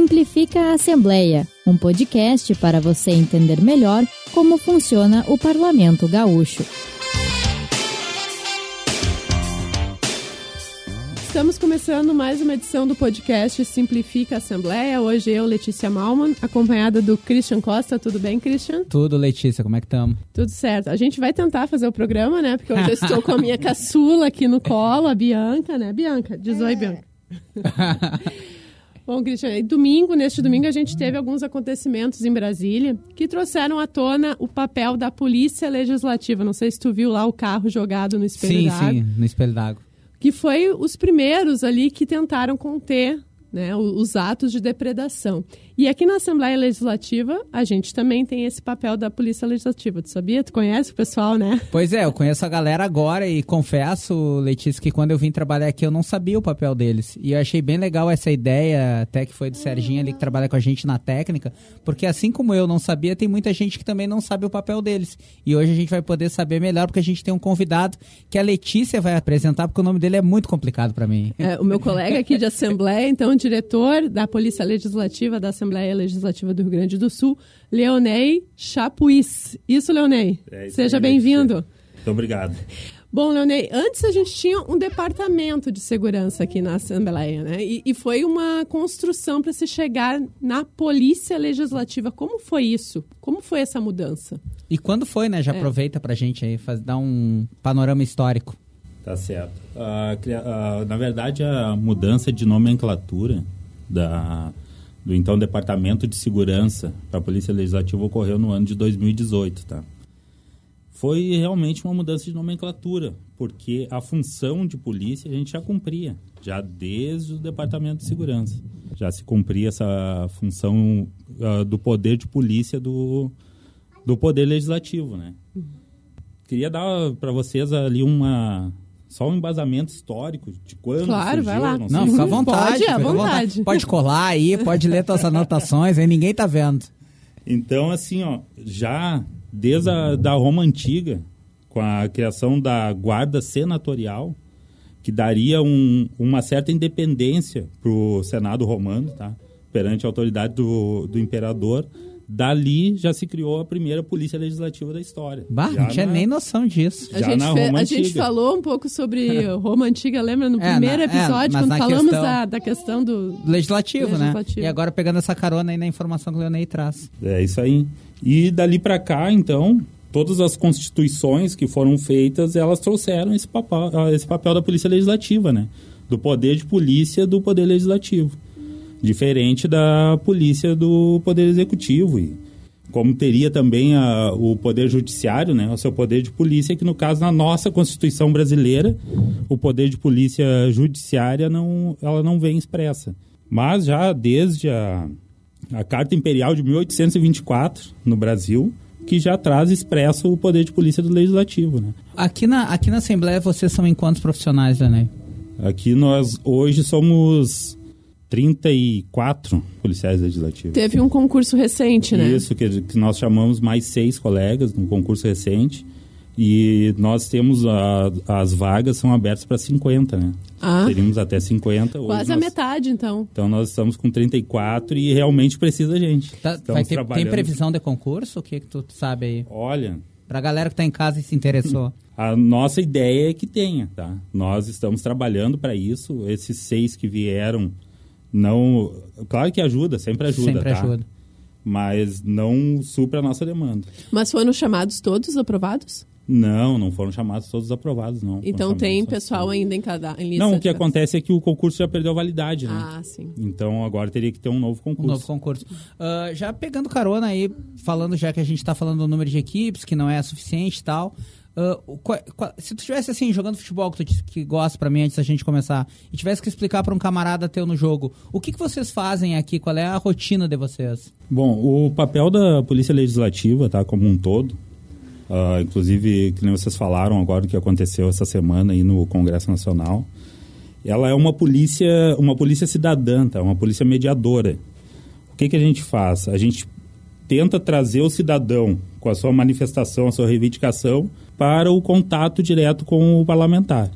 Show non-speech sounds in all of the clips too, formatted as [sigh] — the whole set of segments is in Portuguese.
Simplifica a Assembleia, um podcast para você entender melhor como funciona o Parlamento Gaúcho. Estamos começando mais uma edição do podcast Simplifica a Assembleia. Hoje eu, Letícia Malman, acompanhada do Christian Costa. Tudo bem, Christian? Tudo, Letícia. Como é que estamos? Tudo certo. A gente vai tentar fazer o programa, né? Porque hoje eu [laughs] estou com a minha caçula aqui no colo, a Bianca, né? Bianca, diz oi, Bianca. [laughs] Bom, Christian, domingo, neste domingo, a gente teve alguns acontecimentos em Brasília que trouxeram à tona o papel da Polícia Legislativa. Não sei se tu viu lá o carro jogado no espelho sim, d'água. Sim, no espelho d'água que foi os primeiros ali que tentaram conter né, os atos de depredação. E aqui na Assembleia Legislativa, a gente também tem esse papel da Polícia Legislativa. Tu sabia? Tu conhece o pessoal, né? Pois é, eu conheço a galera agora e confesso, Letícia, que quando eu vim trabalhar aqui eu não sabia o papel deles. E eu achei bem legal essa ideia, até que foi do Serginho ali que trabalha com a gente na técnica, porque assim como eu não sabia, tem muita gente que também não sabe o papel deles. E hoje a gente vai poder saber melhor, porque a gente tem um convidado que a Letícia vai apresentar, porque o nome dele é muito complicado para mim. É, o meu colega aqui de Assembleia, então, diretor da Polícia Legislativa da Assembleia Assembleia Legislativa do Rio Grande do Sul, Leonei Chapuis. Isso, Leonei. É, isso Seja bem-vindo. Muito obrigado. Bom, Leonei, antes a gente tinha um departamento de segurança aqui na Assembleia, né? E, e foi uma construção para se chegar na Polícia Legislativa. Como foi isso? Como foi essa mudança? E quando foi, né? Já é. aproveita para a gente aí faz, dar um panorama histórico. Tá certo. Uh, uh, na verdade, a mudança de nomenclatura da do então Departamento de Segurança para a Polícia Legislativa ocorreu no ano de 2018, tá? Foi realmente uma mudança de nomenclatura, porque a função de polícia a gente já cumpria, já desde o Departamento de Segurança. Já se cumpria essa função uh, do poder de polícia do, do Poder Legislativo, né? Queria dar para vocês ali uma, só um embasamento histórico de quando Claro, surgiu, vai lá. Não, não fica à vontade. Pode, à vontade. vontade. Pode colar aí, pode ler suas anotações, aí ninguém tá vendo. Então, assim, ó, já desde a da Roma Antiga, com a criação da guarda senatorial, que daria um, uma certa independência para o Senado romano, tá? perante a autoridade do, do imperador, Dali já se criou a primeira polícia legislativa da história. Bah, não tinha na... nem noção disso. A, gente, fe... a gente, falou um pouco sobre [laughs] Roma Antiga, lembra? No é, primeiro na, é, episódio, é, quando falamos questão... da, da questão do... Legislativo, né? Legislativo, né? E agora pegando essa carona aí na informação que o Leonei traz. É isso aí. E dali para cá, então, todas as constituições que foram feitas, elas trouxeram esse papel, esse papel da polícia legislativa, né? Do poder de polícia do poder legislativo diferente da polícia do Poder Executivo. E como teria também a, o Poder Judiciário, né, o seu poder de polícia, que no caso, na nossa Constituição brasileira, o poder de polícia judiciária não, ela não vem expressa. Mas já desde a, a Carta Imperial de 1824, no Brasil, que já traz expresso o poder de polícia do Legislativo. Né? Aqui, na, aqui na Assembleia, vocês são em quantos profissionais, Danei? Aqui nós hoje somos 34 policiais legislativos. Teve um concurso recente, né? Isso, que, que nós chamamos mais seis colegas num concurso recente. E nós temos a, as vagas são abertas para 50, né? Ah. Teríamos até 50. Quase nós, a metade, então. Então nós estamos com 34 e realmente precisa gente. Tá, vai ter, tem previsão de concurso? O que, que tu sabe aí? Olha. Para a galera que está em casa e se interessou. A nossa ideia é que tenha, tá? Nós estamos trabalhando para isso. Esses seis que vieram não. Claro que ajuda, sempre ajuda. Sempre tá? ajuda. Mas não supra a nossa demanda. Mas foram chamados todos aprovados? Não, não foram chamados todos aprovados, não. Então tem pessoal ainda em cada em lista Não, o que acontece é que o concurso já perdeu a validade, né? Ah, sim. Então agora teria que ter um novo concurso. Um novo concurso. Uh, já pegando carona aí, falando já que a gente está falando do número de equipes, que não é suficiente e tal. Qual, qual, se tu estivesse assim, jogando futebol, que tu que gosta para mim antes da gente começar, e tivesse que explicar para um camarada teu no jogo, o que, que vocês fazem aqui? Qual é a rotina de vocês? Bom, o papel da Polícia Legislativa, tá, como um todo, uh, inclusive, que nem vocês falaram agora do que aconteceu essa semana aí no Congresso Nacional, ela é uma polícia, uma polícia cidadã, tá, uma polícia mediadora. O que, que a gente faz? A gente tenta trazer o cidadão com a sua manifestação, a sua reivindicação, para o contato direto com o parlamentar,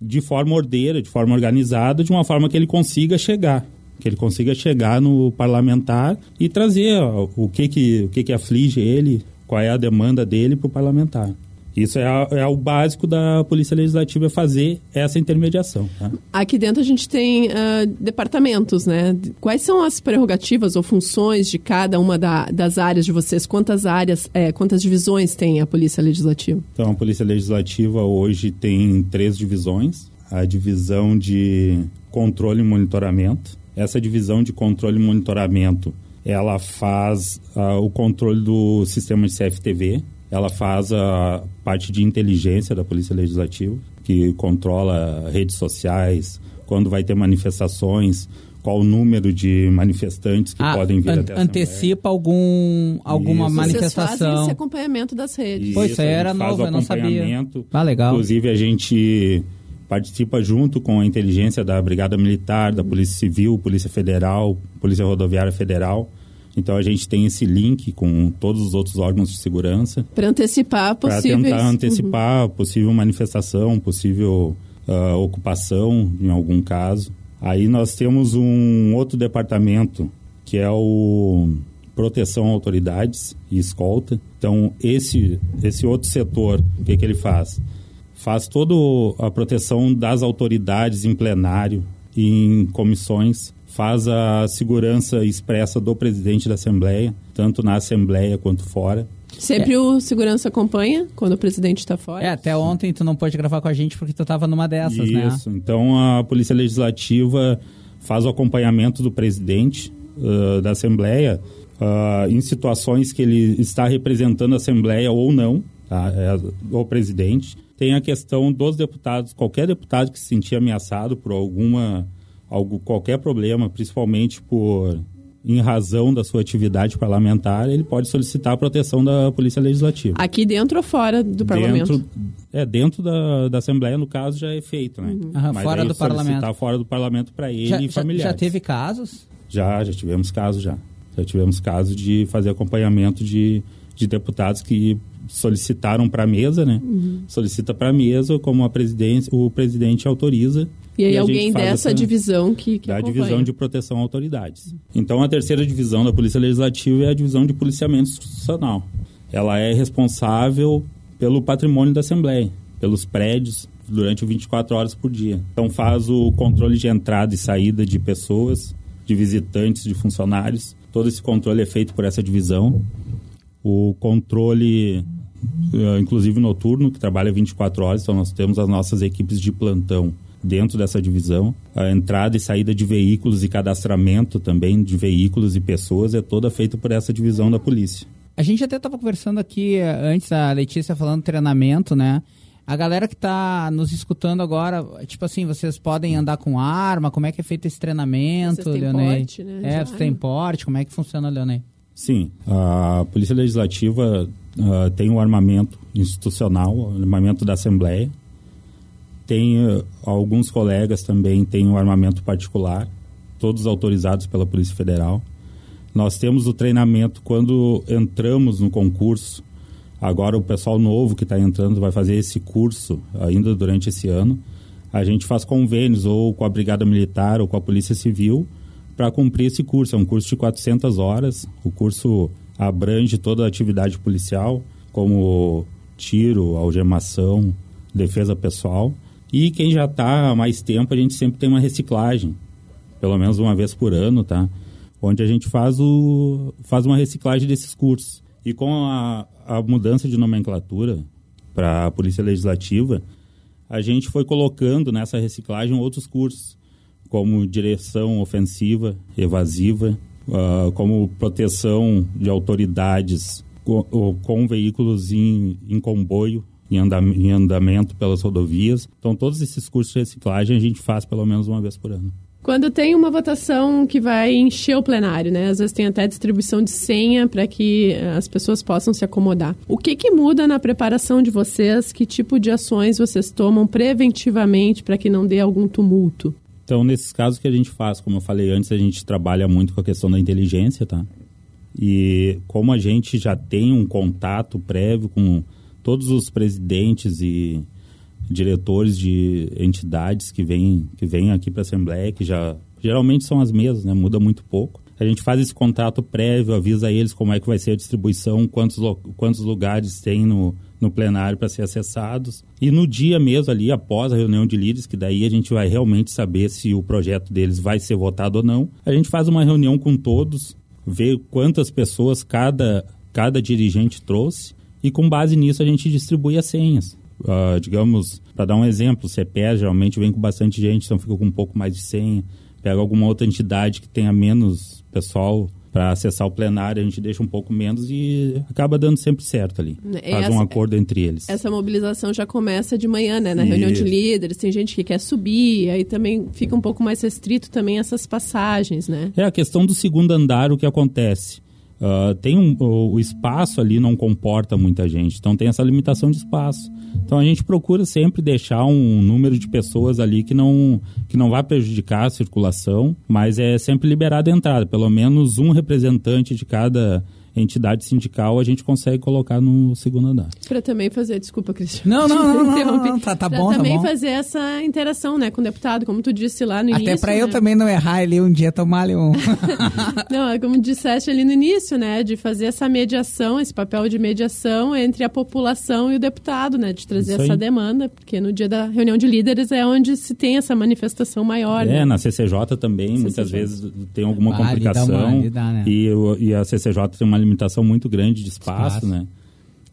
de forma ordeira, de forma organizada, de uma forma que ele consiga chegar que ele consiga chegar no parlamentar e trazer o que que, o que, que aflige ele, qual é a demanda dele para o parlamentar. Isso é, a, é, o básico da Polícia Legislativa, fazer essa intermediação. Tá? Aqui dentro a gente tem uh, departamentos, né? Quais são as prerrogativas ou funções de cada uma da, das áreas de vocês? Quantas áreas, é, quantas divisões tem a Polícia Legislativa? Então, a Polícia Legislativa hoje tem três divisões. A divisão de controle e monitoramento. Essa divisão de controle e monitoramento, ela faz uh, o controle do sistema de CFTV, ela faz a parte de inteligência da Polícia Legislativa, que controla redes sociais, quando vai ter manifestações, qual o número de manifestantes que ah, podem vir an até a Antecipa algum, alguma Isso. manifestação. Vocês fazem esse acompanhamento das redes. Isso, pois, era novo, eu não sabia. Ah, legal. Inclusive, a gente participa junto com a inteligência da Brigada Militar, da Polícia Civil, Polícia Federal, Polícia Rodoviária Federal, então a gente tem esse link com todos os outros órgãos de segurança. Para antecipar possíveis... Para tentar antecipar uhum. possível manifestação, possível uh, ocupação em algum caso. Aí nós temos um outro departamento que é o proteção a autoridades e escolta. Então esse esse outro setor, o que, que ele faz? Faz toda a proteção das autoridades em plenário, em comissões faz a segurança expressa do presidente da Assembleia, tanto na Assembleia quanto fora. Sempre é. o segurança acompanha quando o presidente está fora? É, até ontem tu não pôde gravar com a gente porque tu estava numa dessas, Isso. né? Isso, então a Polícia Legislativa faz o acompanhamento do presidente uh, da Assembleia uh, em situações que ele está representando a Assembleia ou não, tá? é, o presidente. Tem a questão dos deputados, qualquer deputado que se sentir ameaçado por alguma algo, qualquer problema, principalmente por em razão da sua atividade parlamentar, ele pode solicitar a proteção da Polícia Legislativa. Aqui dentro ou fora do parlamento? Dentro, é, dentro da, da Assembleia, no caso, já é feito, né? Uhum. Mas fora do parlamento. fora do parlamento para ele já, e familiares. Já, já teve casos? Já, já tivemos casos já. Já tivemos casos de fazer acompanhamento de, de deputados que solicitaram para a mesa, né? Uhum. Solicita para a mesa, como a presidência, o presidente autoriza e aí e alguém dessa divisão que, que Da acompanha. divisão de proteção a autoridades. Então a terceira divisão da Polícia Legislativa é a divisão de policiamento institucional. Ela é responsável pelo patrimônio da Assembleia, pelos prédios durante 24 horas por dia. Então faz o controle de entrada e saída de pessoas, de visitantes, de funcionários. Todo esse controle é feito por essa divisão. O controle eh, inclusive noturno, que trabalha 24 horas, então nós temos as nossas equipes de plantão dentro dessa divisão. A entrada e saída de veículos e cadastramento também de veículos e pessoas é toda feita por essa divisão da polícia. A gente até estava conversando aqui eh, antes, a Letícia falando treinamento, né? A galera que está nos escutando agora, tipo assim, vocês podem andar com arma? Como é que é feito esse treinamento, Leonei? Porte, né? É, você tem porte? Como é que funciona, Leonei? Sim, a Polícia Legislativa uh, tem o um armamento institucional, o armamento da Assembleia, tem uh, alguns colegas também têm um armamento particular, todos autorizados pela Polícia Federal. Nós temos o treinamento quando entramos no concurso. Agora o pessoal novo que está entrando vai fazer esse curso ainda durante esse ano. A gente faz convênios ou com a Brigada Militar ou com a Polícia Civil para cumprir esse curso. É um curso de 400 horas. O curso abrange toda a atividade policial, como tiro, algemação, defesa pessoal. E quem já está há mais tempo, a gente sempre tem uma reciclagem, pelo menos uma vez por ano, tá? Onde a gente faz, o, faz uma reciclagem desses cursos. E com a, a mudança de nomenclatura para a Polícia Legislativa, a gente foi colocando nessa reciclagem outros cursos, como direção ofensiva, evasiva, uh, como proteção de autoridades com, com veículos em, em comboio, em, em andamento pelas rodovias. Então, todos esses cursos de reciclagem a gente faz pelo menos uma vez por ano. Quando tem uma votação que vai encher o plenário, né? Às vezes tem até distribuição de senha para que eh, as pessoas possam se acomodar. O que, que muda na preparação de vocês? Que tipo de ações vocês tomam preventivamente para que não dê algum tumulto? Então, nesses casos que a gente faz, como eu falei antes, a gente trabalha muito com a questão da inteligência, tá? E como a gente já tem um contato prévio com todos os presidentes e diretores de entidades que vêm que vêm aqui para a Assembleia, que já geralmente são as mesmas, né? Muda muito pouco. A gente faz esse contrato prévio, avisa eles como é que vai ser a distribuição, quantos, quantos lugares tem no, no plenário para ser acessados. E no dia mesmo ali, após a reunião de líderes, que daí a gente vai realmente saber se o projeto deles vai ser votado ou não, a gente faz uma reunião com todos, vê quantas pessoas cada, cada dirigente trouxe e com base nisso a gente distribui as senhas. Uh, digamos, para dar um exemplo, o CPE geralmente vem com bastante gente, então fica com um pouco mais de senha. Pega alguma outra entidade que tenha menos pessoal para acessar o plenário, a gente deixa um pouco menos e acaba dando sempre certo ali. É Faz essa, um acordo entre eles. Essa mobilização já começa de manhã, né? Na Isso. reunião de líderes, tem gente que quer subir, aí também fica um pouco mais restrito também essas passagens, né? É a questão do segundo andar, o que acontece. Uh, tem um, o, o, espaço ali não comporta muita gente, então tem essa limitação de espaço. Então a gente procura sempre deixar um número de pessoas ali que não, que não vai prejudicar a circulação, mas é sempre liberada a entrada, pelo menos um representante de cada entidade sindical, a gente consegue colocar no segundo andar. Para também fazer, desculpa, Cristiano. Não, não, não, não, não tá, tá bom, tá também bom. fazer essa interação, né, com o deputado, como tu disse lá no Até início. Até para né? eu também não errar ali um dia tomar ali um. [laughs] não, é como disseste ali no início, né, de fazer essa mediação, esse papel de mediação entre a população e o deputado, né, de trazer essa demanda, porque no dia da reunião de líderes é onde se tem essa manifestação maior. É, né? na CCJ também, CCJ. muitas vezes tem alguma ah, complicação uma, dá, né? e, e a CCJ tem uma limitação muito grande de espaço, espaço. né?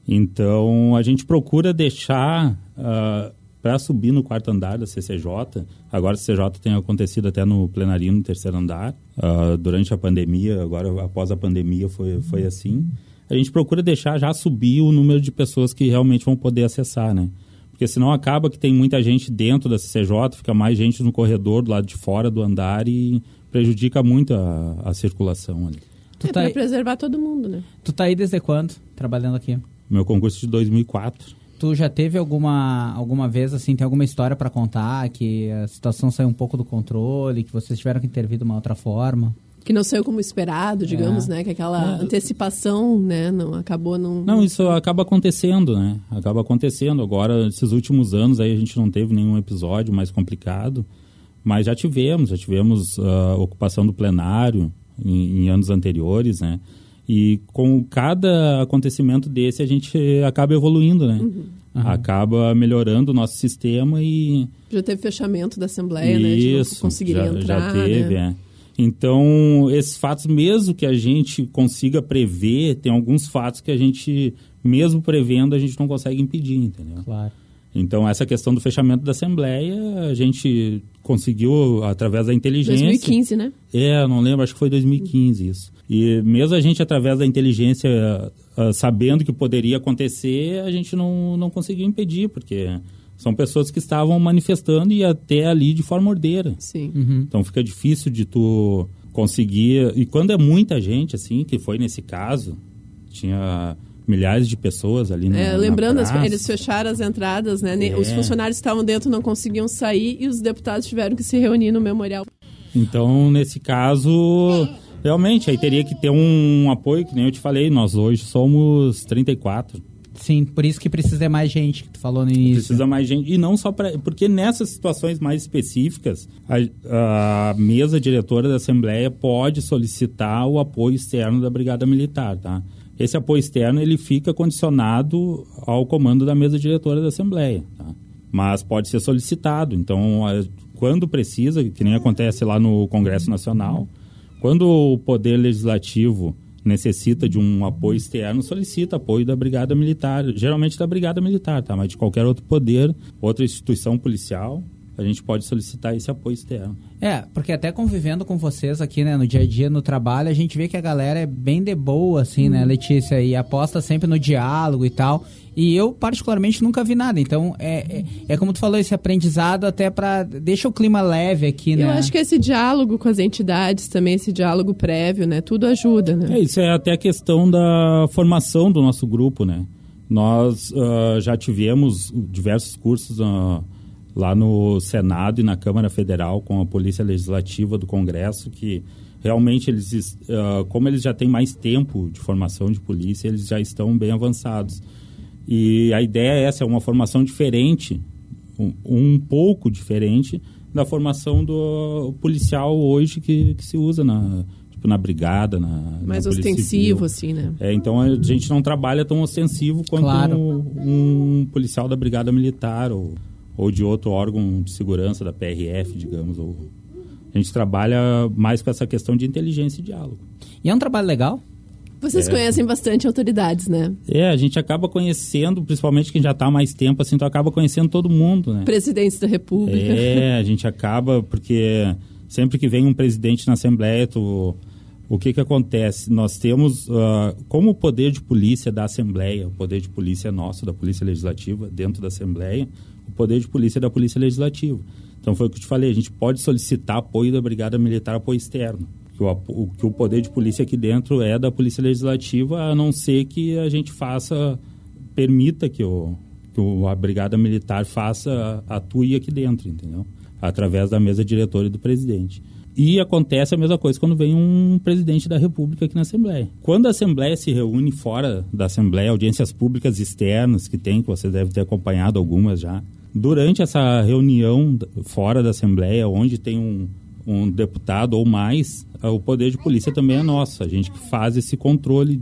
Então, a gente procura deixar uh, ah, para subir no quarto andar da CCJ. Agora, a CCJ tem acontecido até no plenário no terceiro andar. Uh, durante a pandemia, agora após a pandemia foi, foi assim. A gente procura deixar já subir o número de pessoas que realmente vão poder acessar, né? Porque senão acaba que tem muita gente dentro da CCJ, fica mais gente no corredor do lado de fora do andar e prejudica muito a, a circulação ali. Tu é tá para aí... preservar todo mundo, né? Tu tá aí desde quando, trabalhando aqui? Meu concurso de 2004. Tu já teve alguma, alguma vez, assim, tem alguma história para contar que a situação saiu um pouco do controle, que vocês tiveram que intervir de uma outra forma? Que não saiu como esperado, digamos, é. né? Que aquela é. antecipação, né? Não, acabou não... Não, isso acaba acontecendo, né? Acaba acontecendo. Agora, esses últimos anos aí a gente não teve nenhum episódio mais complicado, mas já tivemos, já tivemos uh, ocupação do plenário, em, em anos anteriores, né? E com cada acontecimento desse, a gente acaba evoluindo, né? Uhum. Acaba melhorando o nosso sistema e... Já teve fechamento da Assembleia, Isso, né? Conseguir já, entrar, já teve, né? é. Então, esses fatos, mesmo que a gente consiga prever, tem alguns fatos que a gente, mesmo prevendo, a gente não consegue impedir, entendeu? Claro. Então, essa questão do fechamento da Assembleia, a gente conseguiu através da inteligência. 2015, né? É, não lembro, acho que foi 2015 isso. E mesmo a gente, através da inteligência, uh, sabendo que poderia acontecer, a gente não, não conseguiu impedir, porque são pessoas que estavam manifestando e até ali de forma ordeira. Sim. Uhum. Então, fica difícil de tu conseguir... E quando é muita gente, assim, que foi nesse caso, tinha milhares de pessoas ali na, é, Lembrando, na eles fecharam as entradas, né? É. Os funcionários estavam dentro, não conseguiam sair e os deputados tiveram que se reunir no memorial. Então, nesse caso, realmente, aí teria que ter um apoio, que nem eu te falei, nós hoje somos 34. Sim, por isso que precisa mais gente, que tu falou no início. Precisa mais gente. E não só para. Porque nessas situações mais específicas, a, a, mesa diretora da Assembleia pode solicitar o apoio externo da Brigada Militar, tá? Esse apoio externo ele fica condicionado ao comando da mesa diretora da Assembleia, tá? mas pode ser solicitado. Então, quando precisa, que nem acontece lá no Congresso Nacional, quando o Poder Legislativo necessita de um apoio externo, solicita apoio da Brigada Militar, geralmente da Brigada Militar, tá? mas de qualquer outro poder, outra instituição policial, a gente pode solicitar esse apoio externo. É, porque até convivendo com vocês aqui, né, no dia a dia, no trabalho, a gente vê que a galera é bem de boa, assim, né, uhum. Letícia, e aposta sempre no diálogo e tal. E eu, particularmente, nunca vi nada. Então, é, é, é como tu falou, esse aprendizado até para deixa o clima leve aqui, né? Eu acho que esse diálogo com as entidades também, esse diálogo prévio, né, tudo ajuda, né? É, isso é até a questão da formação do nosso grupo, né? Nós uh, já tivemos diversos cursos... Uh, lá no Senado e na Câmara Federal com a Polícia Legislativa do Congresso, que realmente eles, uh, como eles já têm mais tempo de formação de polícia, eles já estão bem avançados. E a ideia é essa, é uma formação diferente um, um pouco diferente da formação do policial hoje que, que se usa na, tipo, na brigada, na Mais na ostensivo, assim, né? É, então a gente não trabalha tão ostensivo quanto Claro. um, um policial da brigada militar ou, ou de outro órgão de segurança, da PRF, digamos. Ou... A gente trabalha mais com essa questão de inteligência e diálogo. E é um trabalho legal? Vocês É. conhecem bastante autoridades, né? É, a gente acaba conhecendo, principalmente quem já está há mais tempo, assim, tu acaba conhecendo todo mundo, né? Presidentes da República. É, a gente acaba, porque sempre que vem um presidente na Assembleia, tu, o que que acontece? Nós temos, ah, como o poder de polícia da Assembleia, o poder de polícia é nosso, da Polícia Legislativa, dentro da Assembleia, o poder de polícia é da Polícia Legislativa. Então foi o que eu te falei, a gente pode solicitar apoio da Brigada Militar, apoio externo. Que o, que o poder de polícia aqui dentro é da Polícia Legislativa, a não ser que a gente faça, permita que, o, que a Brigada Militar faça, atue aqui dentro, entendeu? Através da mesa diretora e do presidente. E acontece a mesma coisa quando vem um presidente da República aqui na Assembleia. Quando a Assembleia se reúne fora da Assembleia, audiências públicas externas que tem, que você deve ter acompanhado algumas já. Durante essa reunião fora da Assembleia, onde tem um, um deputado ou mais, o poder de polícia também é nosso. A gente que faz esse controle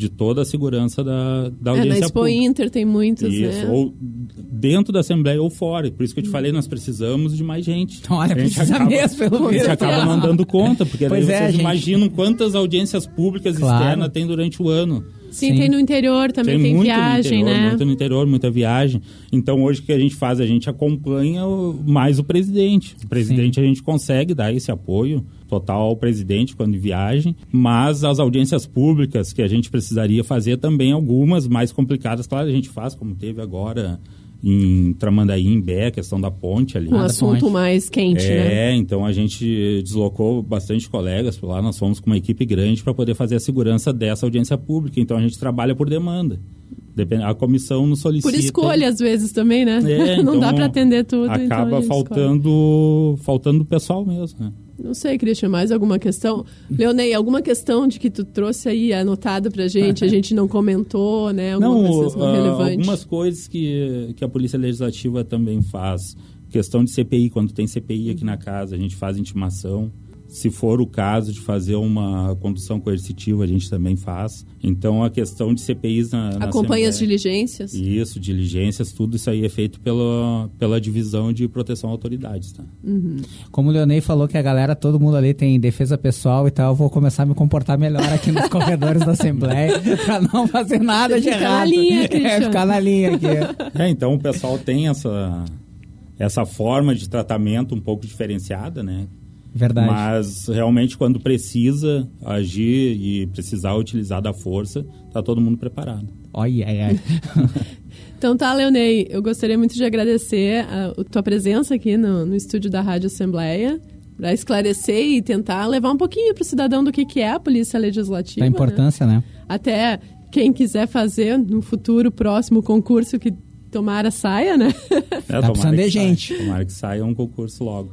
de toda a segurança da, da É, na audiência Expo pública. Inter tem muitos, Isso, né? ou dentro da Assembleia ou fora. Por isso que eu te falei, nós precisamos de mais gente. Então, olha, A gente precisa mesmo, pelo A gente acaba não dando conta, porque Pois daí é, vocês gente. imaginam quantas audiências públicas Claro. externas tem durante o ano. Sim, Sim. tem no interior também, tem, muito viagem, no interior, né? Muito no interior, muita viagem. Então, hoje o que a gente faz? A gente acompanha o- mais o presidente. O presidente a gente consegue dar esse apoio total ao presidente quando viagem, mas as audiências públicas que a gente precisaria fazer também algumas mais complicadas, claro, a gente faz, como teve agora em Tramandaí, em Bé, a questão da ponte ali. Um assunto mais quente, né? É, então a gente deslocou bastante colegas por lá, nós fomos com uma equipe grande para poder fazer a segurança dessa audiência pública. Então a gente trabalha por demanda. Depende- A comissão nos solicita. Por escolha, às vezes, também, né? É, [laughs] não então dá para atender tudo. então Acaba escolhe. faltando, faltando pessoal mesmo, né? Não sei, Christian, mais alguma questão? Leonei, alguma questão de que tu trouxe aí anotada pra gente, a [laughs] gente não comentou, né? Alguma Não, coisa ah, relevante. algumas coisas que, que a Polícia Legislativa também faz. Questão de CPI, quando tem CPI aqui na casa, a gente faz intimação. Se for o caso de fazer uma condução coercitiva, a gente também faz. Então, a questão de CPIs na, na Acompanha as diligências. Isso, diligências, tudo isso aí é feito pela, pela divisão de proteção a autoridades, tá? Como o Leonei falou que a galera, todo mundo ali tem defesa pessoal e tal, eu vou começar a me comportar melhor aqui nos [laughs] corredores da Assembleia [laughs] pra não fazer nada de Ficar na errado. linha, é, ficar na linha aqui. É, então o pessoal tem essa, essa forma de tratamento um pouco diferenciada, né? Verdade. Mas realmente quando precisa agir e precisar utilizar da força, tá todo mundo preparado. Olha, ai, [laughs] ai. Então tá, Leonei, eu gostaria muito de agradecer a, a tua presença aqui no, no estúdio da Rádio Assembleia para esclarecer e tentar levar um pouquinho para o cidadão do que, que é a Polícia Legislativa. da né? importância, né? Até quem quiser fazer no futuro próximo concurso que tomara saia, né? É, tomara precisando de que saia. gente. Tomara que saia um concurso logo.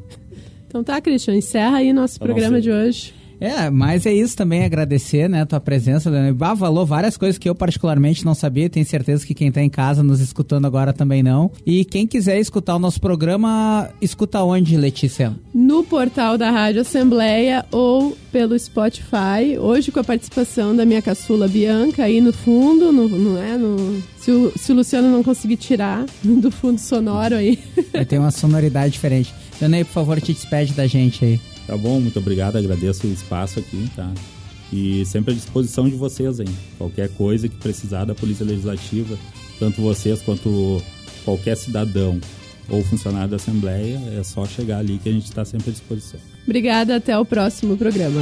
Então tá, Christian, encerra aí nosso Eu não programa de hoje. É, mas é isso também, agradecer, né, tua presença, Leonel. Ah, falou várias coisas que eu particularmente não sabia, tenho certeza que quem tá em casa nos escutando agora também não. E quem quiser escutar o nosso programa, escuta onde, Letícia? no portal da Rádio Assembleia ou pelo Spotify. Hoje com a participação da minha caçula Bianca aí no fundo, no, no, é, no, se, o, se o Luciano não conseguir tirar [laughs] do fundo sonoro aí. Vai ter uma sonoridade diferente. Leonel, por favor, te despede da gente aí. Tá bom? Muito obrigado, agradeço o espaço aqui, tá? E sempre à disposição de vocês, hein? Qualquer coisa que precisar da Polícia Legislativa, tanto vocês quanto qualquer cidadão ou funcionário da Assembleia, é só chegar ali que a gente está sempre à disposição. Obrigada, até o próximo programa.